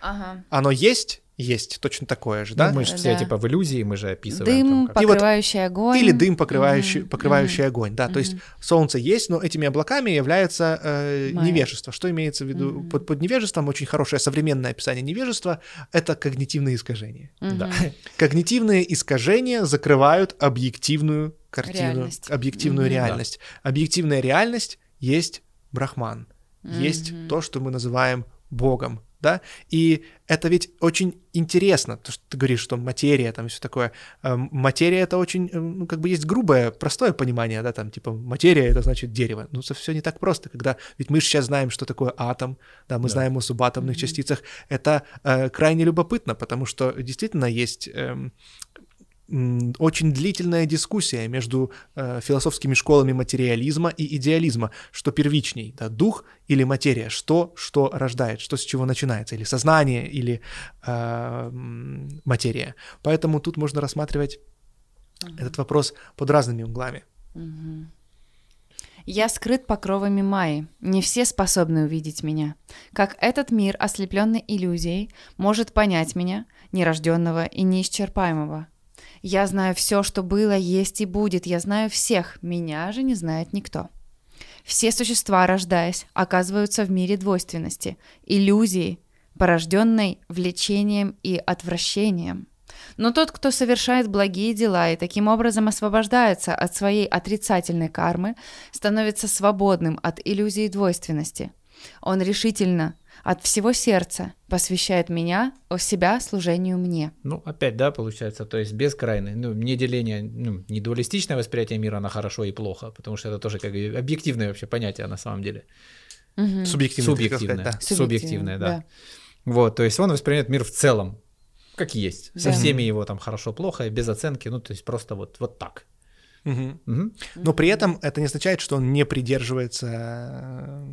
Ага. Оно есть, есть, точно такое же, да? Ну, мы же все Да. типа в иллюзии, мы же описываем. Дым, там, как- И вот- покрывающий огонь. Или дым, покрывающий, Мгм, покрывающий мгм. огонь, да. То есть солнце есть, но этими облаками является э, невежество. Что имеется в виду Мгм. под, под невежеством? Очень хорошее современное описание невежества — это когнитивные искажения. Мгм. Да. Когнитивные искажения закрывают объективную картину, Реальность. объективную Мгм. реальность. Объективная реальность есть Брахман, есть Мгм. то, что мы называем Богом, да, и это ведь очень интересно, то, что ты говоришь, что материя, там все такое, Эм, материя это очень, эм, ну, как бы есть грубое, простое понимание, да, там, типа, материя это значит дерево, ну, все не так просто, когда, ведь мы же сейчас знаем, что такое атом, да, мы Да. знаем о субатомных частицах, это э, крайне любопытно, потому что действительно есть эм, м, очень длительная дискуссия между э, философскими школами материализма и идеализма, что первичней, да, дух или материя, что что рождает, что с чего начинается, или сознание, или э, материя. Поэтому тут можно рассматривать этот вопрос под разными углами. Мгм. Я скрыт покровами Майи. Не все способны увидеть меня. Как этот мир, ослепленный иллюзией, может понять меня, нерожденного и неисчерпаемого. Я знаю все, что было, есть и будет. Я знаю всех. Меня же не знает никто. Все существа, рождаясь, оказываются в мире двойственности, иллюзии, порожденной влечением и отвращением. Но тот, кто совершает благие дела и таким образом освобождается от своей отрицательной кармы, становится свободным от иллюзии двойственности. Он решительно от всего сердца посвящает меня, себя служению мне. Ну, опять, да, получается, то есть бескрайное, ну, не деление, ну, не дуалистичное восприятие мира на хорошо и плохо, потому что это тоже как бы объективное вообще понятие на самом деле. Мгм. Субъективно. ты хотел Субъективное. сказать, да. Субъективное, да. Вот, то есть он воспринимает мир в целом, как есть, со Да. всеми его там хорошо-плохо, без оценки, ну, то есть просто вот, вот так. Мгм. Мгм. Но при этом это не означает, что он не придерживается э,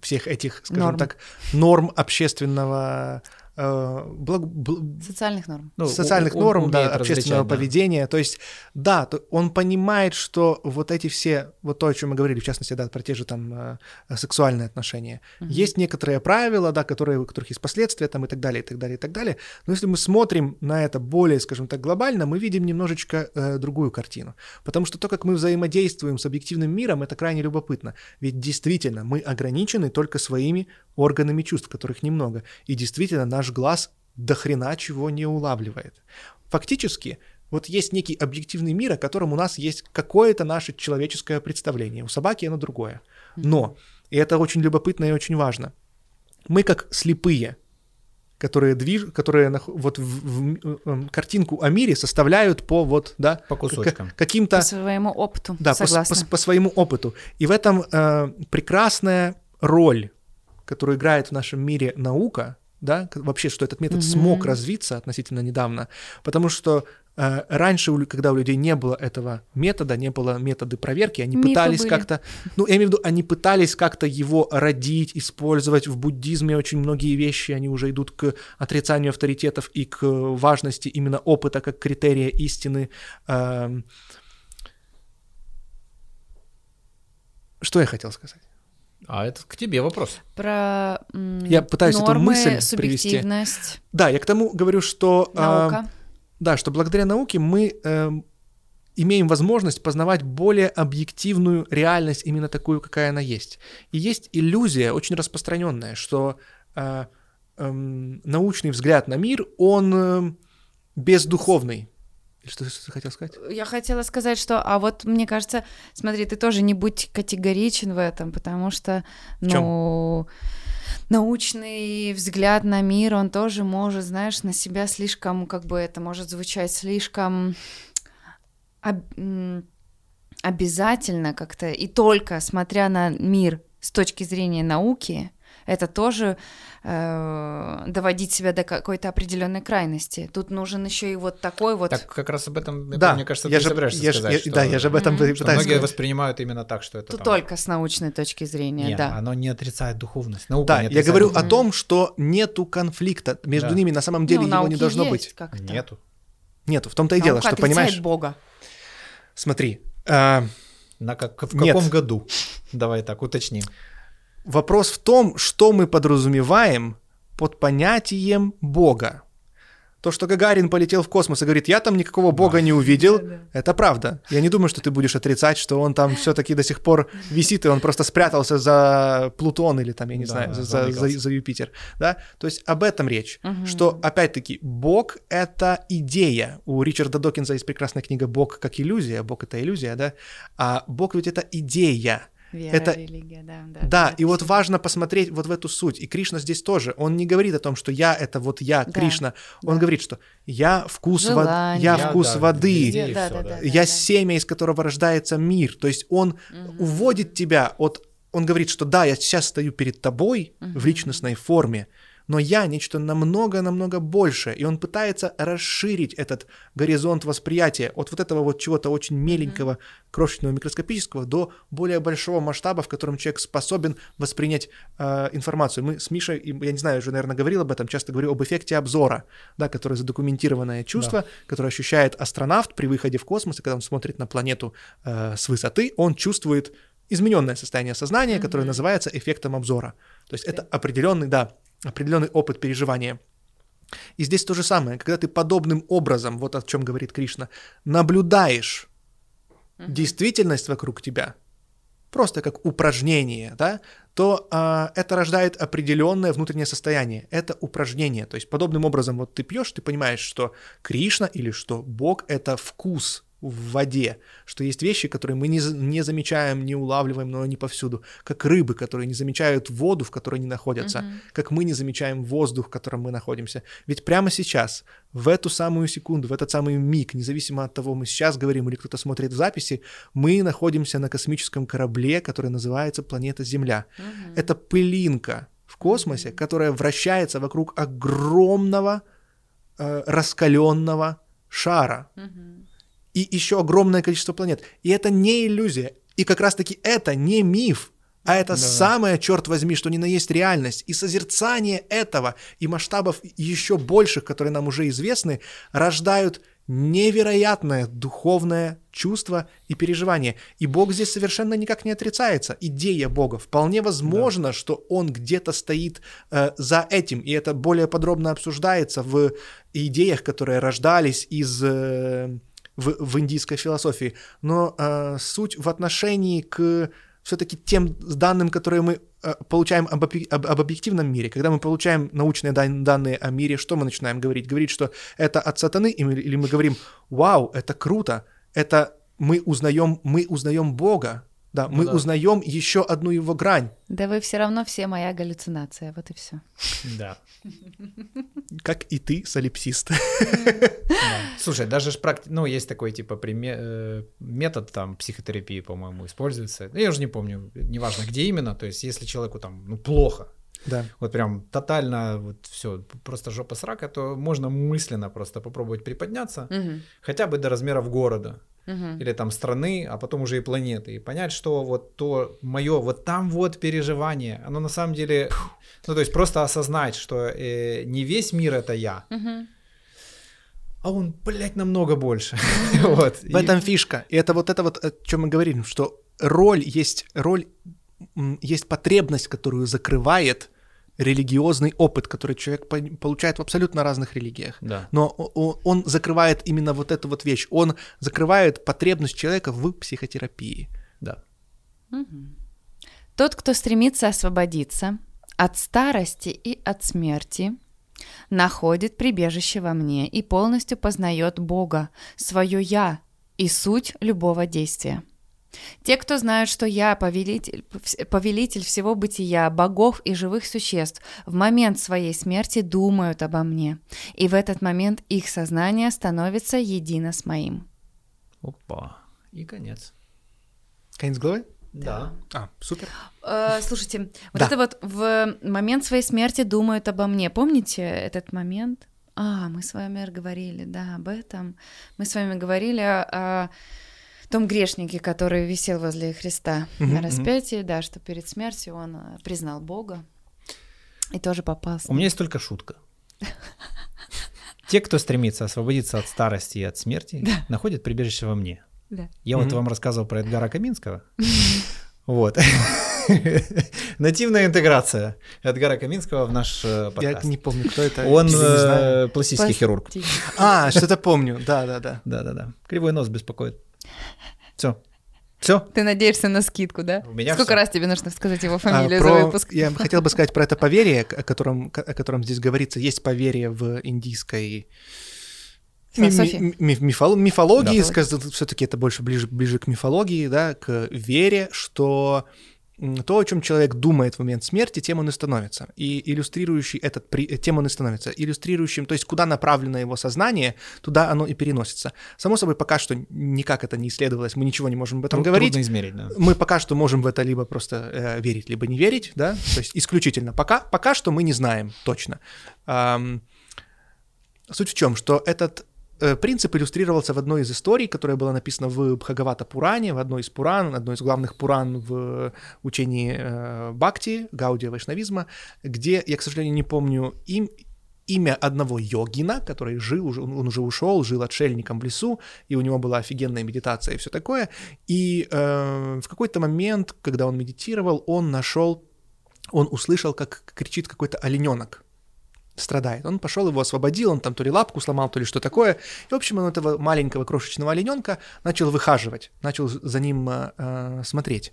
всех этих, скажем Норм. так, норм общественного благ- бл- Социальных норм. Ну, социальных он норм, да, умеет общественного да. поведения. То есть, да, то он понимает, что вот эти все, вот то, о чем мы говорили, в частности, да, про те же там э, сексуальные отношения, Мгм. есть некоторые правила, да, которые, у которых есть последствия там и так далее, и так далее, и так далее. Но если мы смотрим на это более, скажем так, глобально, мы видим немножечко э, другую картину. Потому что то, как мы взаимодействуем с объективным миром, это крайне любопытно. Ведь действительно мы ограничены только своими органами чувств, которых немного. И действительно наш глаз до хрена чего не улавливает. Фактически, вот есть некий объективный мир, о котором у нас есть какое-то наше человеческое представление. У собаки оно другое. Но, и это очень любопытно и очень важно, мы как слепые, которые движ... которые нах- вот в, в- э, картинку о мире составляют по вот, да, По к- кусочкам. каким-то По своему опыту. да, по, Согласна. по с- по своему опыту. И в этом э, прекрасная роль, которую играет в нашем мире наука, да, вообще, что этот метод Мгм. смог развиться относительно недавно, потому что э, раньше, когда у людей не было этого метода, не было методы проверки, они Мифы пытались как-то, ну, я имею в виду, они пытались как-то его родить, использовать в буддизме очень многие вещи, они уже идут к отрицанию авторитетов и к важности именно опыта как критерия истины. Эм, Что я хотел сказать? А это к тебе вопрос. Про м, Я пытаюсь эту нормы, мысль привести. Да, я к тому говорю, что... а, наука. да, что благодаря науке мы эм, имеем возможность познавать более объективную реальность, именно такую, какая она есть. И есть иллюзия, очень распространенная, что э, эм, научный взгляд на мир, он эм, бездуховный. Что, что ты хотел сказать? Я хотела сказать, что, а вот мне кажется, смотри, ты тоже не будь категоричен в этом, потому что, ну, научный взгляд на мир, он тоже может, знаешь, на себя слишком, как бы это может звучать слишком об- обязательно как-то, и только смотря на мир с точки зрения науки, это тоже э, доводить себя до какой-то определенной крайности. Тут нужен еще и вот такой вот Так как раз об этом, это, да, мне кажется, я ты же, собираешься я сказать, я- что, да, я же об этом Мгм. пытаюсь многие воспринимают именно так, что это Тут там- только с научной точки зрения, Нет, да. оно не отрицает духовность. Наука Да, не я отрицает говорю о том, что нету конфликта между Да. ними, на самом деле Ну, его не должно есть быть. как-то. Нету. Нету, в том-то и дело, что, понимаешь, Бога. смотри, а, На как, в Нет. каком году? Давай так, уточним. Вопрос в том, что мы подразумеваем под понятием Бога. То, что Гагарин полетел в космос и говорит, я там никакого Бога не увидел, это правда. Я не думаю, что ты будешь отрицать, что он там все-таки до сих пор висит, и он просто спрятался за Плутон или там, я не Да, знаю, за, за- за- за Юпитер. Да? То есть об этом речь. Мгм. Что, опять-таки, Бог — это идея. У Ричарда Докинза есть прекрасная книга «Бог как иллюзия». Бог — это иллюзия, да? А Бог ведь это идея. Вера, Это- религия, да. Да, Да, и вот важно посмотреть вот в эту суть. И Кришна здесь тоже. Он не говорит о том, что я это вот я, Да, Кришна. Он да. говорит, что я вкус, Желание. я вкус да, воды, везде. да, да, да. я да. семя, из которого рождается мир. То есть он Мгм. уводит тебя от... Он говорит, что да, я сейчас стою перед тобой в Мгм. личностной форме, но я нечто намного-намного больше. И он пытается расширить этот горизонт восприятия от вот этого вот чего-то очень меленького, крошечного, микроскопического до более большого масштаба, в котором человек способен воспринять э, информацию. Мы с Мишей, я не знаю, уже, наверное, говорил об этом, часто говорю об эффекте обзора, да, которое задокументированное чувство, которое ощущает астронавт при выходе в космос, и когда он смотрит на планету э, с высоты, он чувствует измененное состояние сознания, которое Мгм. называется эффектом обзора. То есть это определенный, да, определенный опыт переживания. И здесь то же самое, когда ты подобным образом, вот о чем говорит Кришна, наблюдаешь Мгм. действительность вокруг тебя, просто как упражнение, да, то а, это рождает определенное внутреннее состояние. Это упражнение. То есть подобным образом вот ты пьешь, ты понимаешь, что Кришна или что Бог — это вкус в воде, что есть вещи, которые мы не, не замечаем, не улавливаем, но они повсюду, как рыбы, которые не замечают воду, в которой они находятся, как мы не замечаем воздух, в котором мы находимся. Ведь прямо сейчас, в эту самую секунду, в этот самый миг, независимо от того, мы сейчас говорим или кто-то смотрит записи, мы находимся на космическом корабле, который называется планета Земля. Это пылинка в космосе, которая вращается вокруг огромного э, раскаленного шара. И еще огромное количество планет. И это не иллюзия. И как раз-таки это не миф, а это самое, черт возьми, что ни на есть реальность. И созерцание этого и масштабов еще больших, которые нам уже известны, рождают невероятное духовное чувство и переживание. И Бог здесь совершенно никак не отрицается. Идея Бога. Вполне возможно, что Он где-то стоит э, за этим. И это более подробно обсуждается в идеях, которые рождались из... э, в, в индийской философии. Но э, суть в отношении к все-таки тем данным, которые мы э, получаем об, об- об объективном мире. Когда мы получаем научные дан- данные о мире, что мы начинаем говорить? Говорить, что это от сатаны, или мы говорим, вау, это круто, это мы узнаем, мы узнаем Бога, да, мы да. узнаем еще одну его грань, Да вы все равно все моя галлюцинация, вот и все. Да. как и ты, солипсист. Слушай, даже ж практи... ну, есть такой, типа, э, метод там психотерапии, по-моему, используется. Ну, Я уже не помню, неважно, где именно. То есть, если человеку там, ну, плохо, Да. вот прям тотально вот все, просто жопа срака, то можно мысленно просто попробовать приподняться, Мгм. хотя бы до размеров города Или там страны, а потом уже и планеты, и понять, что вот то мое, вот там вот переживание, оно на самом деле, ну то есть просто осознать, что э, не весь мир это я, а он, блядь, намного больше. вот. В этом фишка. И это вот это вот, о чем мы говорим, что роль есть роль, есть потребность, которую закрывает религиозный опыт, который человек по- получает в абсолютно разных религиях. Да. Но он закрывает именно вот эту вот вещь. Он закрывает потребность человека в психотерапии. Да. Мгм. Тот, кто стремится освободиться от старости и от смерти, находит прибежище во мне и полностью познает Бога, свое «я» и суть любого действия. Те, кто знают, что я повелитель, повелитель всего бытия, богов и живых существ, в момент своей смерти думают обо мне, и в этот момент их сознание становится едино с моим. Опа. И конец. Конец главы? Да. А, супер. Э, слушайте, вот Да. это вот в момент своей смерти думают обо мне. Помните этот момент? А, мы с вами говорили, да, об этом. Мы с вами говорили о том грешнике, который висел возле Христа Мгм, на распятии, да, что перед смертью он э, признал Бога и тоже попал. с У меня есть только шутка. Те, кто стремится освободиться от старости и от смерти, находят прибежище во мне. Да. Я вот вам рассказывал про Эдгара Каминского. Вот. Нативная интеграция Эдгара Каминского в наш э, Я подкаст. не помню, кто это. Он э, пластический хирург. А, что-то помню. Да, да, да. Да-да-да. Кривой нос беспокоит. Все. Все. Ты надеешься на скидку, да? У меня Сколько всё. раз тебе нужно сказать его А, фамилию за про- выпуск? Я хотел бы сказать про это поверье, о котором, о котором здесь говорится. Есть поверье в индийской ми- Философии. ми- ми- мифол- мифологии, Да. все-таки это больше ближе, ближе к мифологии, да, к вере, что то, о чем человек думает в момент смерти, тем он и становится. И иллюстрирующий этот, при- э, тем он и становится. Иллюстрирующим, то есть куда направлено его сознание, туда оно и переносится. Само собой, пока что никак это не исследовалось, мы ничего не можем об этом Тру- говорить. Трудно измерить, да. Мы пока что можем в это либо просто э, верить, либо не верить, да, то есть исключительно. Пока, пока что мы не знаем точно. Ам, суть в чем, что этот принцип иллюстрировался в одной из историй, которая была написана в Бхагавата Пуране, в одной из Пуран, одной из главных Пуран в учении э, Бхакти, Гаудия Вайшнавизма, где, я, к сожалению, не помню им, имя одного йогина, который жил, он уже ушел, жил отшельником в лесу, и у него была офигенная медитация и все такое. И э, в какой-то момент, когда он медитировал, он нашел, он услышал, как кричит какой-то олененок страдает. Он пошел его освободил, он там то ли лапку сломал, то ли что такое. И, в общем, он этого маленького крошечного олененка начал выхаживать, начал за ним э, э, смотреть.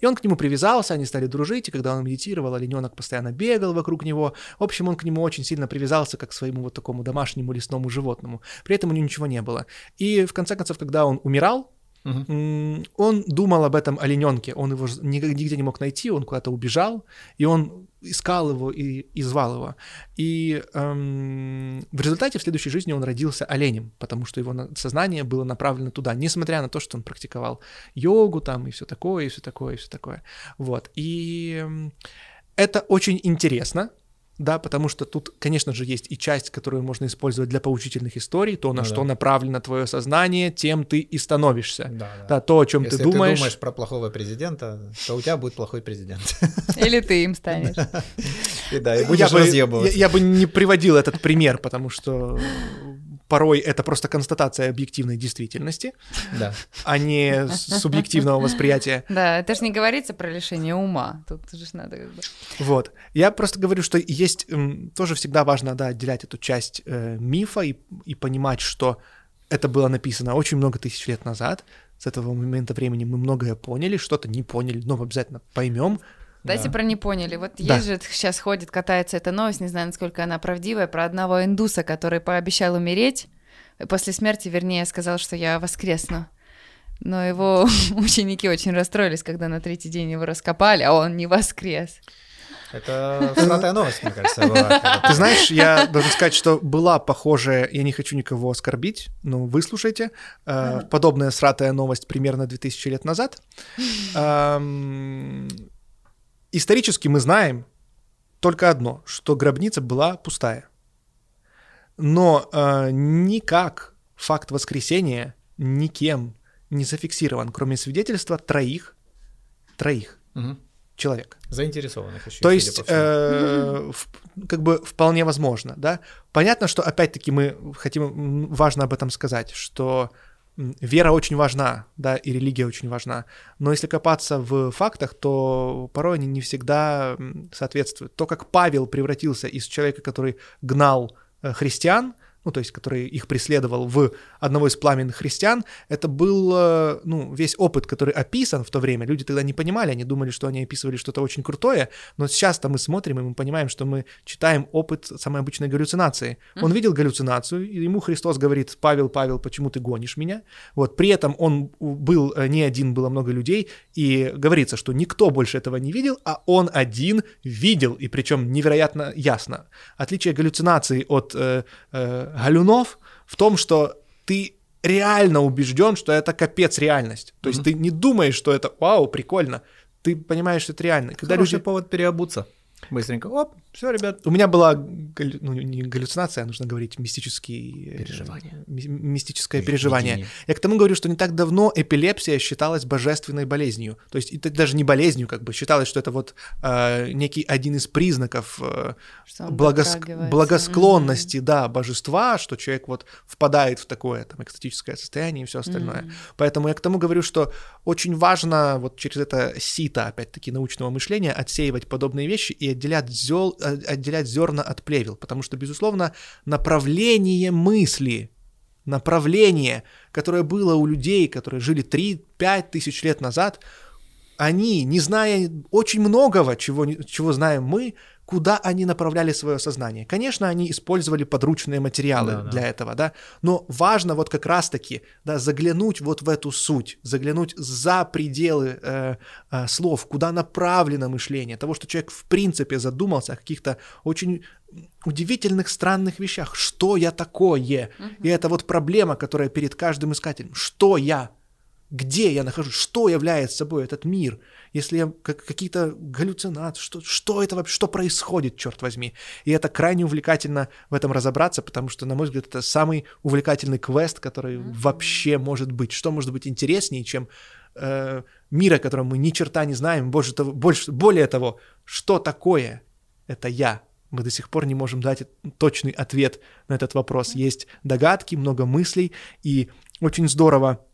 И он к нему привязался, они стали дружить, и когда он медитировал, олененок постоянно бегал вокруг него. В общем, он к нему очень сильно привязался, как к своему вот такому домашнему лесному животному. При этом у него ничего не было. И в конце концов, когда он умирал, М, Он думал об этом олененке, он его нигде не мог найти, он куда-то убежал, и он искал его и, и звал его. И эм, в результате в следующей жизни он родился оленем, потому что его на- сознание было направлено туда, несмотря на то, что он практиковал йогу там и все такое, и все такое, и все такое. Вот. И эм, это очень интересно, да, потому что тут, конечно же, есть и часть, которую можно использовать для поучительных историй, то, на Ну что да. направлено твое сознание, тем ты и становишься. Да, да. Да, то, о чем Если ты думаешь. думаешь про плохого президента, то у тебя будет плохой президент. Или ты им станешь. И да, и я, будешь бы, я, разъебываться. я бы не приводил этот пример, потому что порой это просто констатация объективной действительности, Да. а не субъективного восприятия. Да, это же не говорится про лишение ума. Тут же надо как бы... Вот. Я просто говорю, что есть тоже всегда важно да, отделять эту часть э, мифа и, и понимать, что это было написано очень много тысяч лет назад. С этого момента времени мы многое поняли, что-то не поняли, но обязательно поймем. Дайте Да. про не поняли. Вот Да. есть же сейчас ходит, катается эта новость, не знаю, насколько она правдивая, про одного индуса, который пообещал умереть. После смерти, вернее, сказал, что я воскресну. Но его ученики очень расстроились, когда на третий день его раскопали, а он не воскрес. Это всратая новость, мне кажется. была, Ты знаешь, я должен сказать, что была похожая, я не хочу никого оскорбить, но выслушайте, э, подобная сратая новость примерно 2000 лет назад. Исторически мы знаем только одно, что гробница была пустая. Но э, никак факт воскресения никем не зафиксирован, кроме свидетельства троих, троих Мгм. человек. Заинтересованных еще. То есть, э, в- как бы вполне возможно, да. Понятно, что опять-таки мы хотим, важно об этом сказать, что м, вера очень важна, да, и религия очень важна. Но если копаться в фактах, то порой они не всегда соответствуют. То, как Павел превратился из человека, который гнал э, христиан, ну, то есть, который их преследовал в одного из пламенных христиан, это был, э, ну, весь опыт, который описан в то время. Люди тогда не понимали, они думали, что они описывали что-то очень крутое, но сейчас-то мы смотрим, и мы понимаем, что мы читаем опыт самой обычной галлюцинации. Он видел галлюцинацию, и ему Христос говорит, Павел, Павел, почему ты гонишь меня? Вот, при этом он был э, не один, было много людей, и говорится, что никто больше этого не видел, а он один видел, и причем невероятно ясно. Отличие галлюцинации от э, э, галюнов в том, что ты реально убежден, что это капец реальность. То есть ты не думаешь, что это вау, прикольно. Ты понимаешь, что это реально. Когда Хороший люди... повод переобуться. Быстренько. Оп, все, ребят. У меня была галлю- ну, не галлюцинация, а нужно говорить мистический... э, Переживание. ми- мистическое Ви- переживание. видение. Я к тому говорю, что не так давно эпилепсия считалась божественной болезнью. То есть это даже не болезнью, как бы считалось, что это вот э, некий один из признаков э, благос- благосклонности, да, божества, что человек вот впадает в такое там экстатическое состояние и все остальное. Мгм. Поэтому я к тому говорю, что очень важно вот через это сито, опять-таки, научного мышления отсеивать подобные вещи и отделять, зел, э, отделять зерна от плевел, потому что, безусловно, направление мысли, направление, которое было у людей, которые жили 3-5 тысяч лет назад, они, не зная очень многого, чего, чего знаем мы, куда они направляли свое сознание. Конечно, они использовали подручные материалы Да, да. для этого, да, но важно вот как раз-таки, да, заглянуть вот в эту суть, заглянуть за пределы э, э, слов, куда направлено мышление, того, что человек в принципе задумался о каких-то очень удивительных, странных вещах. Что я такое? И это вот проблема, которая перед каждым искателем. Что я? Где я нахожусь? Что является собой этот мир? Если я как, какие-то галлюцинации, что, что это вообще, что происходит, черт возьми? И это крайне увлекательно в этом разобраться, потому что, на мой взгляд, это самый увлекательный квест, который вообще может быть. Что может быть интереснее, чем э, мир, о котором мы ни черта не знаем, больше того, больше, более того, что такое это я? Мы до сих пор не можем дать точный ответ на этот вопрос. Есть догадки, много мыслей, и очень здорово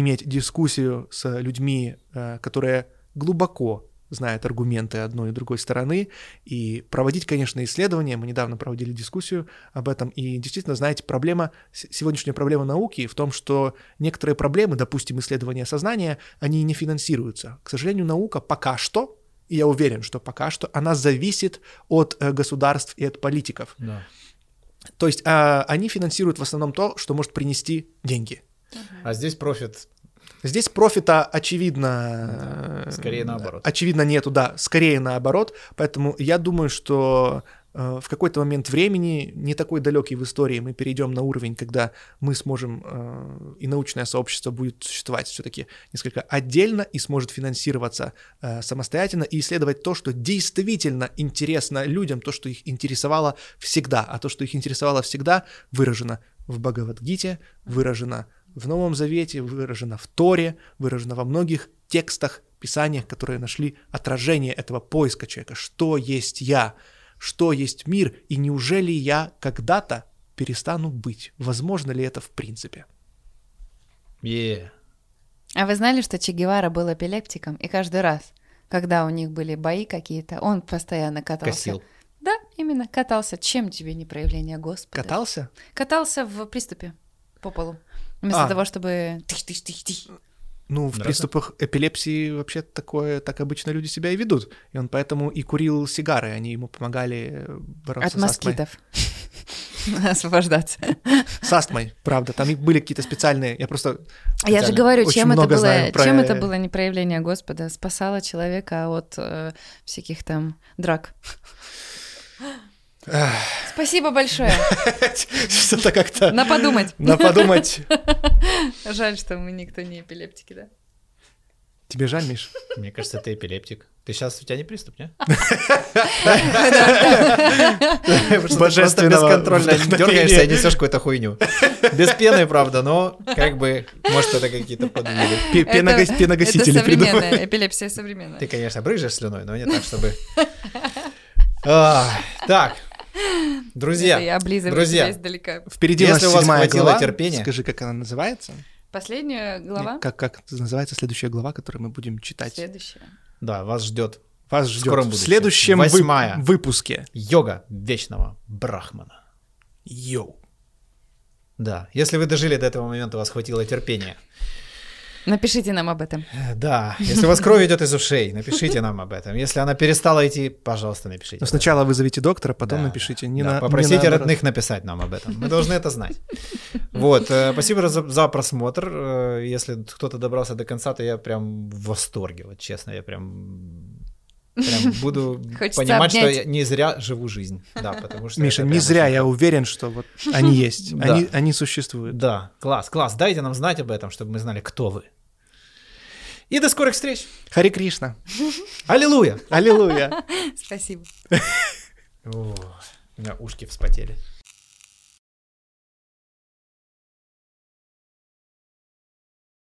иметь дискуссию с людьми, э, которые глубоко знает аргументы одной и другой стороны, и проводить, конечно, исследования. Мы недавно проводили дискуссию об этом, и действительно, знаете, проблема, сегодняшняя проблема науки в том, что некоторые проблемы, допустим, исследования сознания, они не финансируются. К сожалению, наука пока что, и я уверен, что пока что, она зависит от э, государств и от политиков. Да. То есть а, они финансируют в основном то, что может принести деньги. А здесь профит Здесь профита, очевидно... Да, скорее наоборот. Очевидно нету, да, скорее наоборот. Поэтому я думаю, что э, в какой-то момент времени, не такой далекий в истории, мы перейдем на уровень, когда мы сможем, э, и научное сообщество будет существовать все-таки несколько отдельно и сможет финансироваться э, самостоятельно и исследовать то, что действительно интересно людям, то, что их интересовало всегда. А то, что их интересовало всегда, выражено в Бхагавадгите, выражено в Новом Завете, выражено в Торе, выражено во многих текстах, писаниях, которые нашли отражение этого поиска человека. Что есть я? Что есть мир? И неужели я когда-то перестану быть? Возможно ли это в принципе? Yeah. А вы знали, что Че Гевара был эпилептиком, и каждый раз, когда у них были бои какие-то, он постоянно катался. Косил. Да, именно, катался. Чем тебе не проявление Господа? Катался? Катался в приступе по полу. Вместо А. того, чтобы. Ну, в Нравится? приступах эпилепсии вообще такое, так обычно люди себя и ведут. И он поэтому и курил сигары, они ему помогали э, бороться От с астмой. москитов. Освобождаться. С астмой, правда. Там и были какие-то специальные, я просто... А Я же говорю, чем это было, про- чем это было не проявление Господа, спасало человека от э, всяких там драк. Спасибо большое. Что-то как-то... На подумать. На подумать. Жаль, что мы никто не эпилептики, да? Тебе жаль, Миш? Мне кажется, ты эпилептик. Ты сейчас, у тебя не приступ, не? Просто Божественного бесконтрольно дергаешься и несешь какую-то хуйню. Без пены, правда, но как бы, может, это какие-то подвиги. Пеногасители Это придумали. современная, эпилепсия современная. Ты, конечно, брызжешь слюной, но не так, чтобы... Так, друзья, я друзья. издалека. Впереди Если у вас седьмая хватило глава. терпения. Скажи, как она называется? Последняя глава. Не, Как, как называется следующая глава, которую мы будем читать? Следующая. да, вас ждет Вас В ждет скором в следующем вы- Восьмая. выпуске. йога вечного брахмана. Йоу. Да, если вы дожили до этого момента, у вас хватило терпения. Напишите нам об этом. Э, Да, если у вас кровь идет из ушей, напишите нам об этом. Если она перестала идти, пожалуйста, напишите. Но сначала вызовите доктора, потом Да, напишите. Не Да, на, не попросите наоборот. родных написать нам об этом. Мы должны это знать. Вот, э, спасибо за, за просмотр. Э, Если кто-то добрался до конца, то я прям в восторге, вот честно, я прям прям буду Хочется понимать, что обнять. я не зря живу жизнь. Да, потому что Миша, не зря очень я уверен, что вот они есть, Да. они, они существуют. Да, класс, класс. Дайте нам знать об этом, чтобы мы знали, кто вы. И до скорых встреч. Хари Кришна. Аллилуйя. Аллилуйя. Спасибо. О, у меня ушки вспотели.